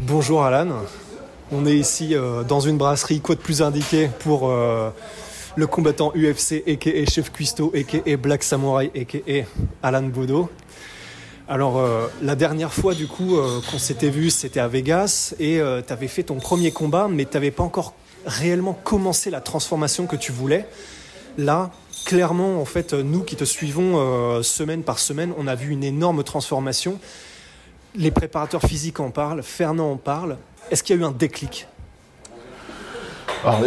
Bonjour Alan, on est ici euh, dans une brasserie, quoi de plus indiqué pour euh, le combattant UFC, a.k.a. Chef Cuisto, a.k.a. Black Samurai, a.k.a. Alan Bodo. Alors euh, la dernière fois du coup qu'on s'était vu, c'était à Vegas et tu avais fait ton premier combat, mais tu n'avais pas encore réellement commencé la transformation que tu voulais. Là, clairement, en fait, nous qui te suivons semaine par semaine, on a vu une énorme transformation. Les préparateurs physiques en parlent, Fernand en parle. Est-ce qu'il y a eu un déclic?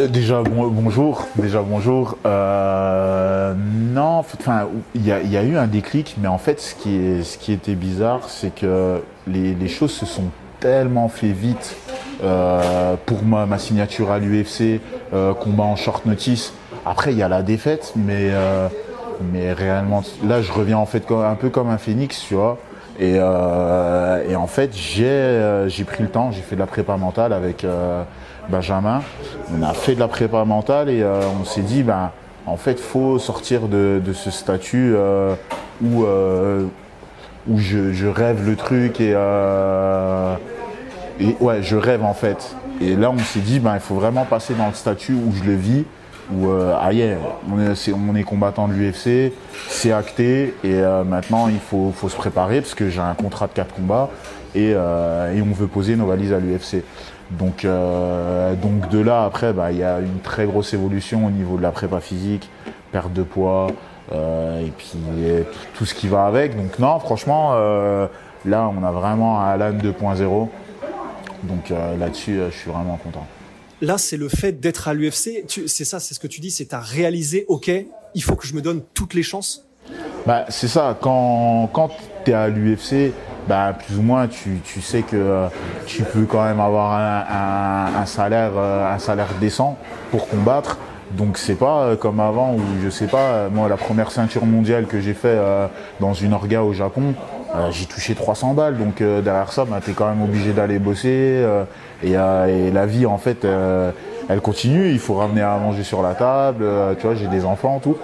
Déjà bonjour, déjà bonjour. Euh, non, enfin, il y, a eu un déclic, mais en fait, ce qui, est, ce qui était bizarre, c'est que les, choses se sont tellement fait vite euh, pour ma, ma, signature à l'UFC, euh, combat en short notice. Après, il y a la défaite, mais mais réellement, là, je reviens en fait un peu comme un phénix, tu vois. Et, et en fait, j'ai j'ai pris le temps, j'ai fait de la prépa mentale avec Benjamin. On a fait de la prépa mentale et euh, on s'est dit, ben, en fait, faut sortir de, ce statut euh, où, euh, où je, rêve le truc et, et ouais, je rêve en fait. Et là, on s'est dit, ben, il faut vraiment passer dans le statut où je le vis, où ah on, est, on est combattant de l'UFC, c'est acté et maintenant il faut, faut, se préparer parce que j'ai un contrat de 4 combats et, et on veut poser nos valises à l'UFC. Donc, euh, donc de là, après, bah, il y a une très grosse évolution au niveau de la prépa physique, perte de poids, euh, et puis tout ce qui va avec. Donc non, franchement, euh, là, on a vraiment un Alan 2.0. Donc là-dessus, je suis vraiment content. Là, c'est le fait d'être à l'UFC. C'est ça, c'est ce que tu dis, c'est à réaliser, ok, il faut que je me donne toutes les chances? Bah, c'est ça, quand, quand tu es à l'UFC, bah, plus ou moins, tu, tu sais que euh, tu peux quand même avoir un, un, salaire, euh, un salaire décent pour combattre. Donc c'est pas euh, comme avant où je sais pas, moi la première ceinture mondiale que j'ai fait dans une orga au Japon, j'ai touché 300 balles. Donc derrière ça, bah, tu es quand même obligé d'aller bosser. Et, et, la vie en fait, elle continue. Il faut ramener à manger sur la table. tu vois, j'ai des enfants, tout.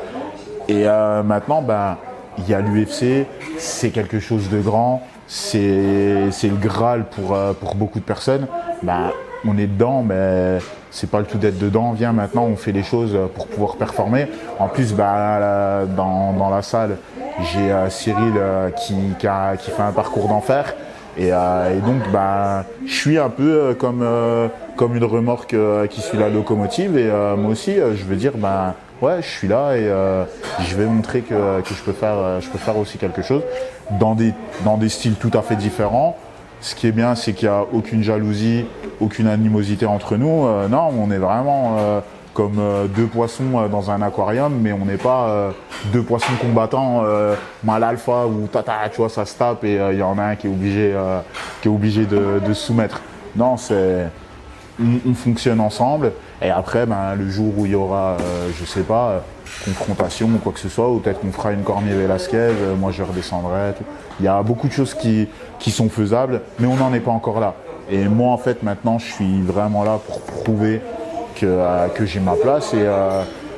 Et maintenant, ben, il y a l'UFC, c'est quelque chose de grand c'est le Graal pour, euh, pour beaucoup de personnes. Bah, on est dedans, mais c'est pas le tout d'être dedans. Viens maintenant, on fait les choses pour pouvoir performer. En plus, bah, dans, dans la salle, j'ai euh, Cyril euh, qui, qui, a, qui, fait un parcours d'enfer. Et, et, donc, bah, je suis un peu comme, comme une remorque qui suit la locomotive. Et moi aussi, je veux dire, bah, ouais, je suis là et euh, je vais montrer que, que, je, peux faire, euh, je peux faire aussi quelque chose dans des, dans des styles tout à fait différents. Ce qui est bien, c'est qu'il n'y a aucune jalousie, aucune animosité entre nous. Euh, non, on est vraiment comme deux poissons dans un aquarium, mais on n'est pas deux poissons combattants mal alpha ou tata, tu vois, ça se tape et il y en a un qui est obligé, qui est obligé de, de se soumettre. Non, c'est on, fonctionne ensemble. Et après, ben, le jour où il y aura, euh, je sais pas, euh, confrontation ou quoi que ce soit, ou peut-être qu'on fera une Cormier Velasquez, euh, moi je redescendrai. Il y a beaucoup de choses qui, sont faisables, mais on n'en est pas encore là. Et moi, en fait, maintenant, je suis vraiment là pour prouver que, que j'ai ma place et,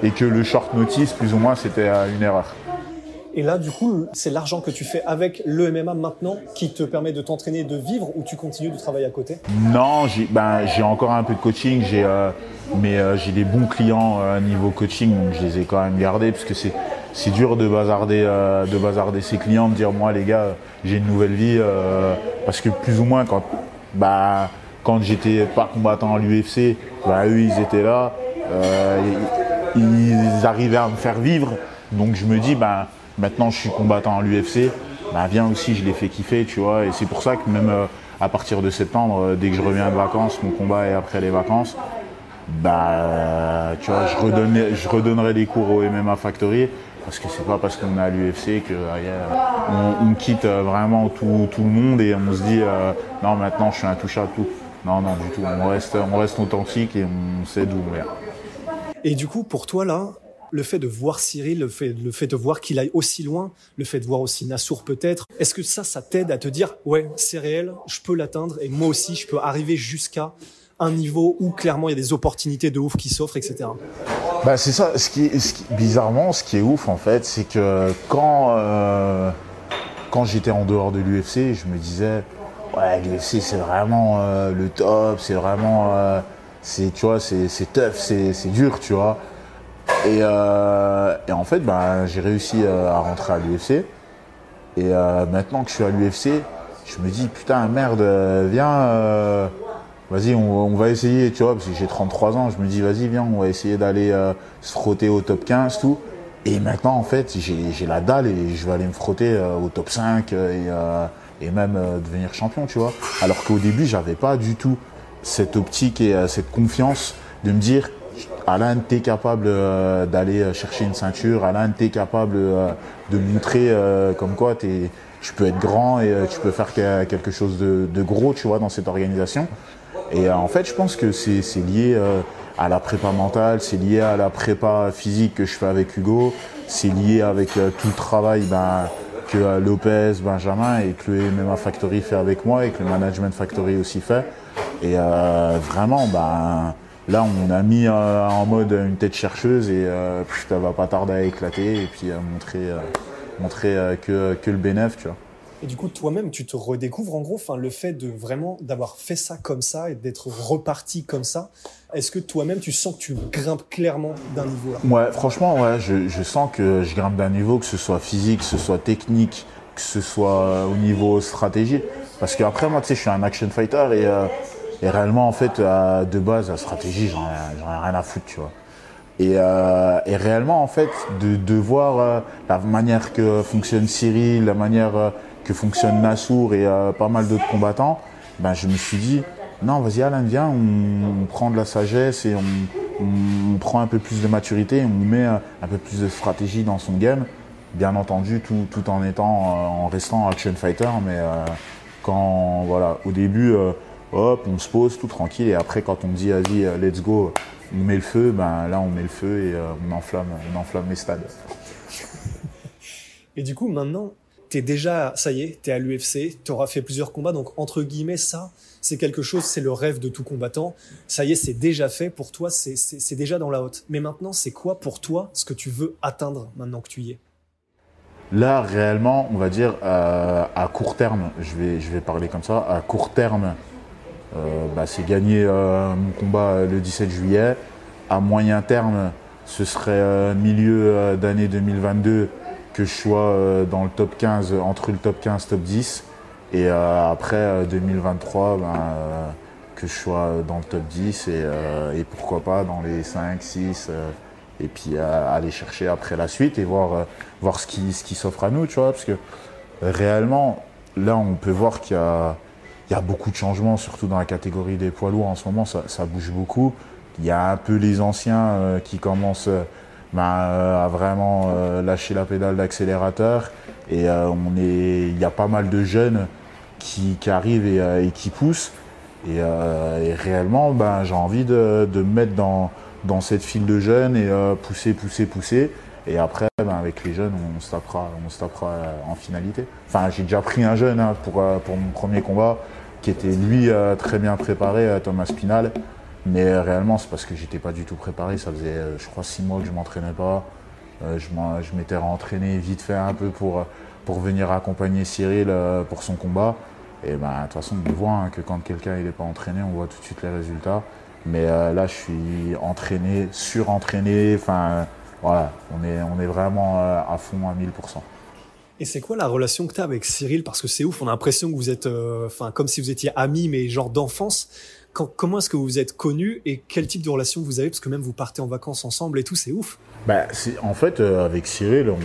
et que le short notice, plus ou moins, c'était une erreur. Et là, du coup, c'est l'argent que tu fais avec le MMA maintenant qui te permet de t'entraîner, de vivre ou tu continues de travailler à côté? Non, j'ai ben, encore un peu de coaching, j'ai euh, mais euh, j'ai des bons clients euh, niveau coaching, donc je les ai quand même gardés parce que c'est dur de bazarder de bazarder ses clients, de dire moi les gars, j'ai une nouvelle vie parce que plus ou moins quand bah quand j'étais pas combattant à l'UFC, bah, eux ils étaient là, ils arrivaient à me faire vivre, donc je me dis bah Maintenant, je suis combattant à l'UFC. Bah, viens aussi, je l'ai fait kiffer, tu vois. Et c'est pour ça que même, euh, à partir de septembre, dès que je reviens de vacances, mon combat est après les vacances, bah, tu vois, je, redonnerai, je redonnerai des cours au MMA Factory parce que c'est pas parce qu'on est à l'UFC que on, on, quitte vraiment tout, tout, le monde et on se dit non maintenant je suis intouchable tout. Non non du tout. On reste on reste authentique et on sait d'où on vient. Et du coup pour toi là, le fait de voir Cyril, le fait, de voir qu'il aille aussi loin, le fait de voir aussi Nassour peut-être, est-ce que ça, ça t'aide à te dire ouais c'est réel, je peux l'atteindre et moi aussi je peux arriver jusqu'à un niveau où clairement il y a des opportunités de ouf qui s'offrent, etc. Bah c'est ça. Bizarrement, ce qui est ouf en fait, c'est que quand euh, j'étais en dehors de l'UFC, je me disais ouais l'UFC c'est vraiment euh, le top, c'est vraiment euh, c'est tu vois c'est tough, c'est dur, tu vois. Et, et en fait, bah, j'ai réussi à rentrer à l'UFC. Et maintenant que je suis à l'UFC, je me dis putain merde, viens vas-y, on, va essayer, tu vois, parce que j'ai 33 ans, je me dis, vas-y, viens, on va essayer d'aller euh, se frotter au top 15, tout. Et maintenant, en fait, j'ai la dalle et je vais aller me frotter euh, au top 5 euh, et, même devenir champion, tu vois. Alors qu'au début, j'avais pas du tout cette optique et cette confiance de me dire, Alain, t'es capable d'aller chercher une ceinture, Alain, t'es capable de montrer comme quoi tu peux être grand et tu peux faire quelque chose de, de gros, tu vois, dans cette organisation. Et euh, en fait, je pense que c'est lié euh, à la prépa mentale, c'est lié à la prépa physique que je fais avec Hugo, c'est lié avec euh, tout le travail ben, que Lopez, Benjamin et que le MMA Factory fait avec moi et que le Management Factory aussi fait. Et vraiment, ben, là, on a mis en mode une tête chercheuse et ça va pas tarder à éclater et puis montrer, montrer que, que le bénéfice, tu vois. Et du coup, toi-même, tu te redécouvres en gros, enfin, le fait de vraiment d'avoir fait ça comme ça et d'être reparti comme ça. Est-ce que toi-même, tu sens que tu grimpes clairement d'un niveau là? Ouais, franchement, ouais, je, je, sens que je grimpe d'un niveau, que ce soit physique, que ce soit technique, que ce soit euh, au niveau stratégie. Parce qu'après, moi, tu sais, je suis un action fighter et, euh, et réellement, en fait, de base, la stratégie, j'en ai, rien à foutre, tu vois. Et, euh, réellement, en fait, de, voir euh, la manière que fonctionne Cyril, la manière que fonctionne Nassour et euh, pas mal d'autres combattants, ben, je me suis dit, non, vas-y Alain, viens, on, prend de la sagesse et on, prend un peu plus de maturité, on met un, peu plus de stratégie dans son game. Bien entendu, tout, tout en étant, euh, en restant action fighter, mais euh, quand, voilà, au début, hop, on se pose tout tranquille et après, quand on dit, vas-y, let's go, on met le feu, ben là, on met le feu et on enflamme, on enflamme les stades. Et du coup, maintenant, t'es déjà, ça y est, t'es à l'UFC, t'auras fait plusieurs combats, donc entre guillemets, ça, c'est quelque chose, c'est le rêve de tout combattant. Ça y est, c'est déjà fait pour toi, c'est déjà dans la haute. Mais maintenant, c'est quoi pour toi ce que tu veux atteindre maintenant que tu y es? Là, réellement, on va dire euh, à court terme, je vais, je vais parler comme ça, à court terme, euh, bah, c'est gagner euh, mon combat le 17 juillet. À moyen terme, ce serait milieu d'année 2022 que je sois euh, dans le top 15, entre le top 15 top 10. Et euh, après 2023, euh, ben, que je sois dans le top 10 et, pourquoi pas dans les 5, 6 et puis aller chercher après la suite et voir, voir ce qui, ce qui s'offre à nous, tu vois, parce que réellement, là, on peut voir qu'il y a, il y a beaucoup de changements, surtout dans la catégorie des poids lourds en ce moment, ça, ça bouge beaucoup. Il y a un peu les anciens qui commencent bah, a vraiment euh, lâché la pédale d'accélérateur. Et euh, on est, il y a pas mal de jeunes qui, qui arrivent et, et, qui poussent. Et, et réellement, ben, j'ai envie de, de, me mettre dans, dans cette file de jeunes et pousser, pousser, pousser. Et après, ben, avec les jeunes, on se tapera, on se tapera en finalité. Enfin, j'ai déjà pris un jeune hein, pour, pour mon premier combat, qui était lui très bien préparé, Thomas Spinal. Mais réellement, c'est parce que j'étais pas du tout préparé. Ça faisait, euh, je crois, six mois que je m'entraînais pas. Euh, je m'étais rentraîné vite fait un peu pour, pour venir accompagner Cyril euh, pour son combat. Et ben, de toute façon, on voit hein, que quand quelqu'un n'est pas entraîné, on voit tout de suite les résultats. Mais là, je suis entraîné, surentraîné. Enfin, voilà, on est, on est vraiment à fond à 1000%. Et c'est quoi la relation que tu as avec Cyril? Parce que c'est ouf, on a l'impression que vous êtes, enfin, comme si vous étiez amis, mais genre d'enfance comment est-ce que vous vous êtes connus et quel type de relation vous avez? Parce que même vous partez en vacances ensemble et tout, c'est ouf. Bah, en fait, euh, avec Cyril, on,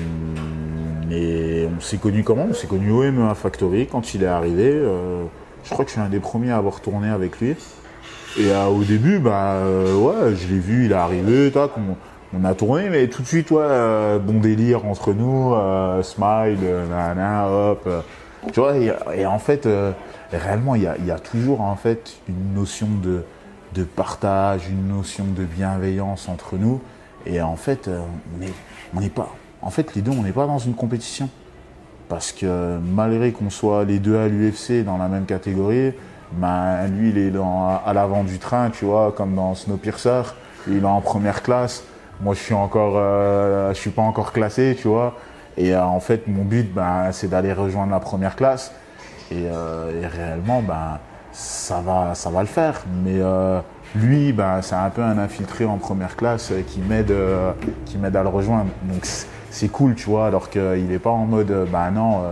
on s'est connus comment? On s'est connus au MMA Factory quand il est arrivé. Euh, Je crois que je suis un des premiers à avoir tourné avec lui. Et au début, bah, ouais, je l'ai vu, il est arrivé, tac, on, a tourné, mais tout de suite, ouais, bon délire entre nous, smile, nana, hop. tu vois, et, en fait, réellement, il y a, toujours en fait une notion de, partage, une notion de bienveillance entre nous. Et en fait, on pas, en fait, les deux, on n'est pas dans une compétition. Parce que malgré qu'on soit les deux à l'UFC dans la même catégorie, ben, lui, il est à l'avant du train, tu vois, comme dans Snowpiercer. Il est en première classe. Moi, je suis encore, euh, je suis pas encore classé, tu vois. Et euh, en fait, mon but, ben, c'est d'aller rejoindre la première classe. Et, euh, réellement, ben, ça va, ça va le faire. Mais lui, ben, c'est un peu un infiltré en première classe qui m'aide, qui m'aide à le rejoindre. Donc, c'est cool, tu vois, alors qu'il n'est pas en mode, bah non,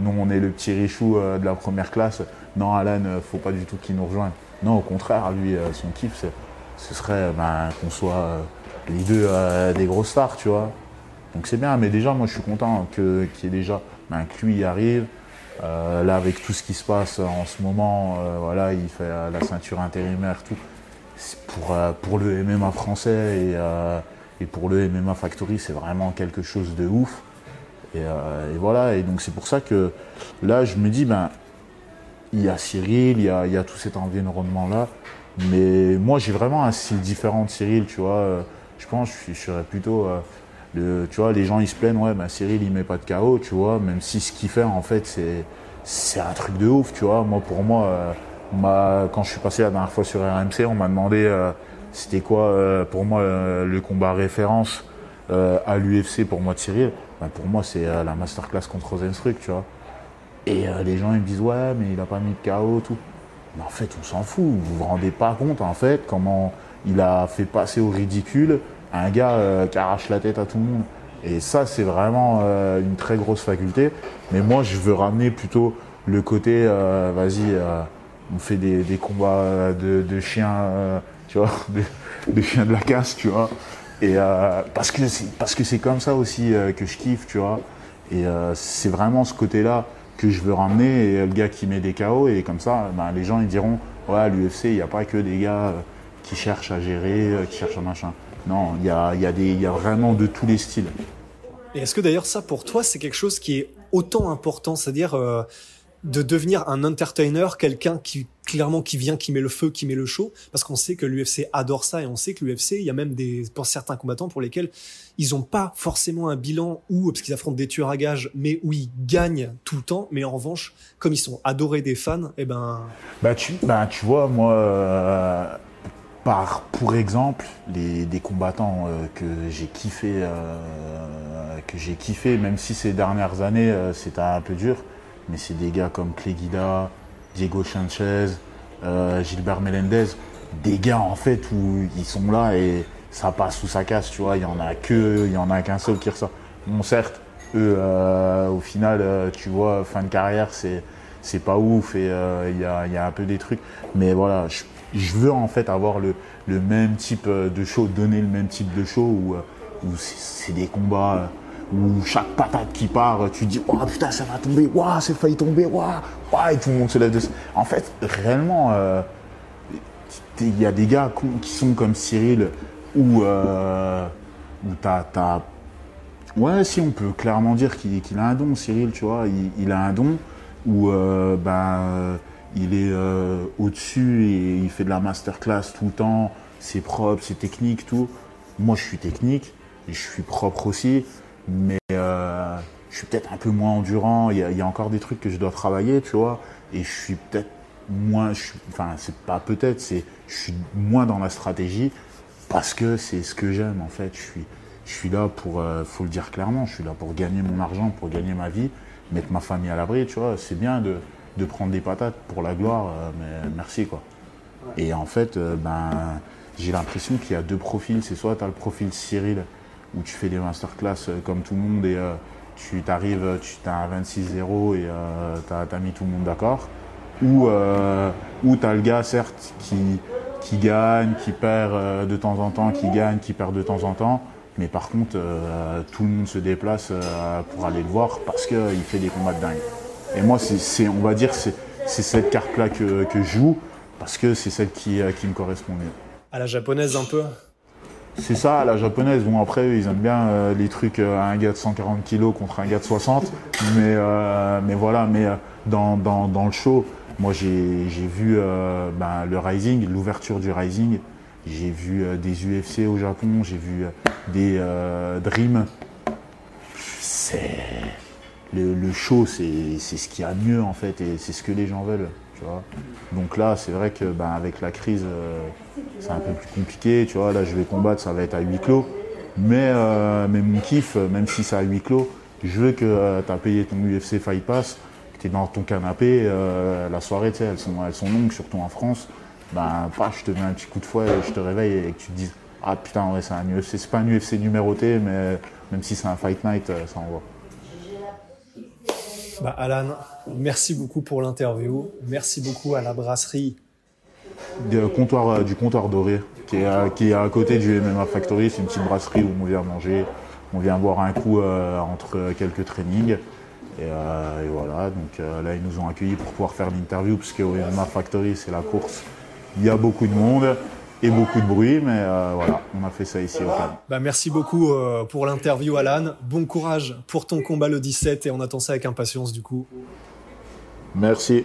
nous on est le petit richou de la première classe, non Alan, faut pas du tout qu'il nous rejoigne. Non, au contraire, lui, son kiff, ce serait bah, qu'on soit les deux des grosses stars, tu vois. Donc c'est bien, mais déjà, moi je suis content qu'il y ait déjà, bah, que lui arrive. là, avec tout ce qui se passe en ce moment, voilà, il fait la ceinture intérimaire, tout. pour, pour le MMA français et et pour le MMA Factory, c'est vraiment quelque chose de ouf. Euh, et, voilà, et donc c'est pour ça que là, je me dis, ben, il y a Cyril, il y a, tout cet environnement-là. Mais moi, j'ai vraiment un style différent de Cyril, tu vois. Je pense que je, serais plutôt. Euh, le, tu vois, les gens ils se plaignent, ouais, ben Cyril il met pas de chaos, tu vois, même si ce qu'il fait en fait c'est, c'est un truc de ouf, tu vois. Moi, pour moi, euh, quand je suis passé la dernière fois sur RMC, on m'a demandé c'était quoi euh, pour moi euh, le combat référence euh, à l'UFC pour moi de Cyril ben, Pour moi, c'est la masterclass contre Rosenstruck, tu vois. Et les gens ils me disent ouais, mais il a pas mis de KO, tout. Mais en fait, on s'en fout. Vous vous rendez pas compte en fait comment il a fait passer au ridicule un gars qui arrache la tête à tout le monde. Et ça, c'est vraiment une très grosse faculté. Mais moi, je veux ramener plutôt le côté, vas-y, on fait des, combats de, de chiens tu vois, des, chiens de la casse, tu vois. Et euh, parce que c'est parce que c'est comme ça aussi euh, que je kiffe, tu vois. Et euh, c'est vraiment ce côté-là que je veux ramener. Et le gars qui met des KO et comme ça, ben, les gens ils diront, ouais, à l'UFC il n'y a pas que des gars qui cherchent à gérer, qui cherchent un machin. Non, il y a, y, a y a vraiment de tous les styles. Et est-ce que d'ailleurs ça pour toi c'est quelque chose qui est autant important, c'est-à-dire de devenir un entertainer, quelqu'un qui clairement qui vient, qui met le feu, qui met le show, parce qu'on sait que l'UFC adore ça et on sait que l'UFC, il y a même des pour certains combattants pour lesquels ils n'ont pas forcément un bilan où parce qu'ils affrontent des tueurs à gages, mais où ils gagnent tout le temps. Mais en revanche, comme ils sont adorés des fans, et eh ben bah tu bah tu vois moi. Euh, par, pour exemple, les, des combattants euh, que j'ai kiffé, euh, que j'ai kiffé, même si ces dernières années c'était un peu dur, mais c'est des gars comme Cléguida, Diego Sanchez, euh, Gilbert Melendez, des gars en fait où ils sont là et ça passe ou ça casse, tu vois, il y en a que, il y en a qu'un seul qui ressort. Bon certes, eux, euh, au final, euh, tu vois, fin de carrière, c'est pas ouf et il y a, y, a, un peu des trucs, mais voilà, je veux en fait avoir le, même type de show, donner le même type de show où, où c'est des combats où chaque patate qui part, tu dis, oh putain, ça va tomber, waouh, c'est failli tomber, waouh, et tout le monde se lève de En fait, réellement, euh, il y a des gars qui sont comme Cyril, où, euh, t'as, Ouais, si on peut clairement dire qu'il, a un don, Cyril, tu vois, il, a un don où euh, ben, il est au-dessus et il fait de la masterclass tout le temps, c'est propre, c'est technique, tout. Moi, je suis technique, et je suis propre aussi mais euh, je suis peut-être un peu moins endurant. Il y, a, encore des trucs que je dois travailler, tu vois. Et je suis peut-être moins, enfin, c'est pas peut-être, c'est je suis moins dans la stratégie parce que c'est ce que j'aime en fait. Je suis, je suis là pour, euh, faut le dire clairement, je suis là pour gagner mon argent, pour gagner ma vie, mettre ma famille à l'abri, tu vois. C'est bien de, de, prendre des patates pour la gloire, euh, mais merci quoi. Et en fait, ben, j'ai l'impression qu'il y a deux profils. C'est soit tu as le profil Cyril où tu fais des masterclass euh, comme tout le monde et euh, tu t'arrives, tu as un 26-0 et euh, tu as, mis tout le monde d'accord. Ou, ou tu as le gars, certes, qui, qui gagne, qui perd de temps en temps, qui gagne, qui perd de temps en temps. Mais par contre, tout le monde se déplace pour aller le voir parce qu'il fait des combats de dingue. Et moi, c'est, on va dire, c'est, c'est cette carte-là que, que, je joue parce que c'est celle qui, qui me correspond mieux. À la japonaise un peu c'est ça, à la japonaise. Bon, après, ils aiment bien les trucs à un gars de 140 kg contre un gars de 60. Mais, mais voilà, mais dans, dans, dans, le show, moi j'ai vu ben, le Rising, l'ouverture du Rising. J'ai vu des UFC au Japon, j'ai vu des Dream. C'est le, show, c'est ce qu'il y a de mieux en fait, et c'est ce que les gens veulent. Tu vois. Donc là, c'est vrai que ben, avec la crise, euh, c'est un peu plus compliqué. Tu vois, là, je vais combattre, ça va être à huis clos. Mais, euh, mais mon kiff, même si c'est à huis clos, je veux que euh, tu as payé ton UFC Fight Pass, que tu es dans ton canapé, la soirée, elles sont, elles sont longues, surtout en France. Ben, je te mets un petit coup de fouet, je te réveille et que tu te dises Ah putain, c'est un UFC. C'est pas un UFC numéroté, mais même si c'est un Fight Night, ça envoie. Bah, Alan, merci beaucoup pour l'interview. Merci beaucoup à la brasserie. euh, du comptoir doré, qui est, à, qui est à côté du MMA Factory. C'est une petite brasserie où on vient manger, on vient boire un coup euh, entre quelques trainings. Et, euh, voilà, donc là ils nous ont accueillis pour pouvoir faire l'interview, puisque au MMA Factory c'est la course. Il y a beaucoup de monde et beaucoup de bruit, mais euh, voilà, on a fait ça ici au Cannes. Bah, merci beaucoup euh, pour l'interview, Alan. Bon courage pour ton combat le 17 et on attend ça avec impatience du coup. Merci.